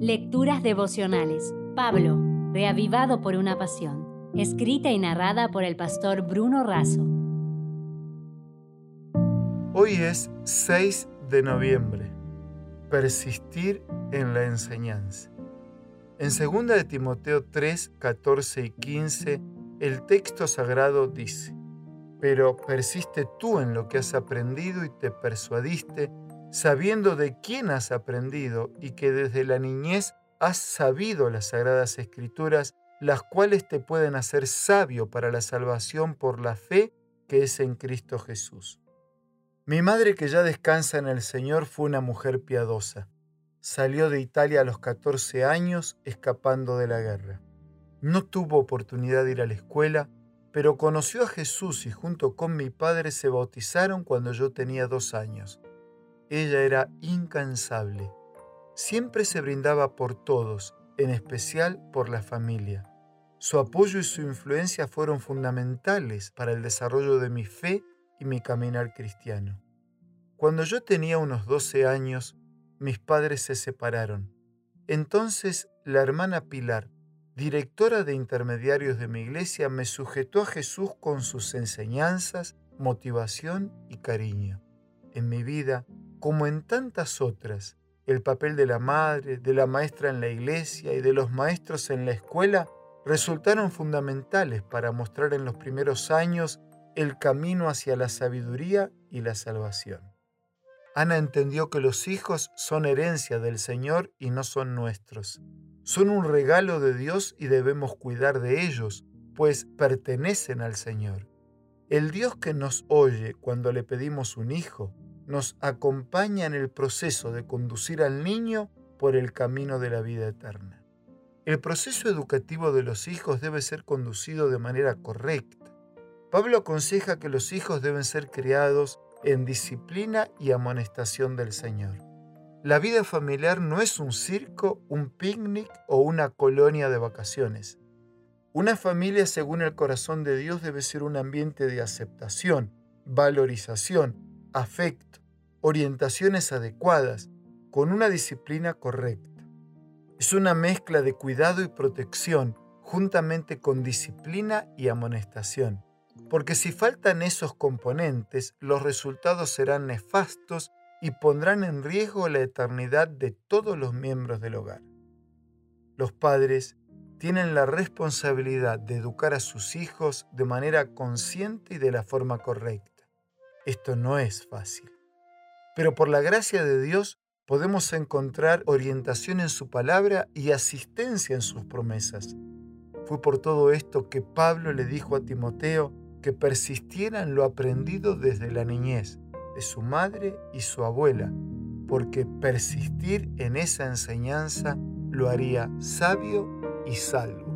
Lecturas devocionales. Pablo, reavivado por una pasión. Escrita y narrada por el pastor Bruno Razo. Hoy es 6 de noviembre. Persistir en la enseñanza. En 2 de Timoteo 3, 14 y 15, el texto sagrado dice, Pero persiste tú en lo que has aprendido y te persuadiste, sabiendo de quién has aprendido y que desde la niñez has sabido las sagradas escrituras, las cuales te pueden hacer sabio para la salvación por la fe que es en Cristo Jesús. Mi madre, que ya descansa en el Señor, fue una mujer piadosa. Salió de Italia a los 14 años escapando de la guerra. No tuvo oportunidad de ir a la escuela, pero conoció a Jesús y junto con mi padre se bautizaron cuando yo tenía dos años. Ella era incansable. Siempre se brindaba por todos, en especial por la familia. Su apoyo y su influencia fueron fundamentales para el desarrollo de mi fe y mi caminar cristiano. Cuando yo tenía unos 12 años, mis padres se separaron. Entonces la hermana Pilar, directora de intermediarios de mi iglesia, me sujetó a Jesús con sus enseñanzas, motivación y cariño. En mi vida, como en tantas otras, el papel de la madre, de la maestra en la iglesia y de los maestros en la escuela resultaron fundamentales para mostrar en los primeros años el camino hacia la sabiduría y la salvación. Ana entendió que los hijos son herencia del Señor y no son nuestros. Son un regalo de Dios y debemos cuidar de ellos, pues pertenecen al Señor. El Dios que nos oye cuando le pedimos un hijo, nos acompaña en el proceso de conducir al niño por el camino de la vida eterna. El proceso educativo de los hijos debe ser conducido de manera correcta Pablo aconseja que los hijos deben ser criados en disciplina y amonestación del Señor. La vida familiar no es un circo, un picnic o una colonia de vacaciones. Una familia según el corazón de Dios debe ser un ambiente de aceptación, valorización, afecto, orientaciones adecuadas, con una disciplina correcta. Es una mezcla de cuidado y protección juntamente con disciplina y amonestación porque si faltan esos componentes, los resultados serán nefastos y pondrán en riesgo la eternidad de todos los miembros del hogar. Los padres tienen la responsabilidad de educar a sus hijos de manera consciente y de la forma correcta. Esto no es fácil. Pero por la gracia de Dios podemos encontrar orientación en su palabra y asistencia en sus promesas. Fue por todo esto que Pablo le dijo a Timoteo que persistiera en lo aprendido desde la niñez de su madre y su abuela, porque persistir en esa enseñanza lo haría sabio y salvo.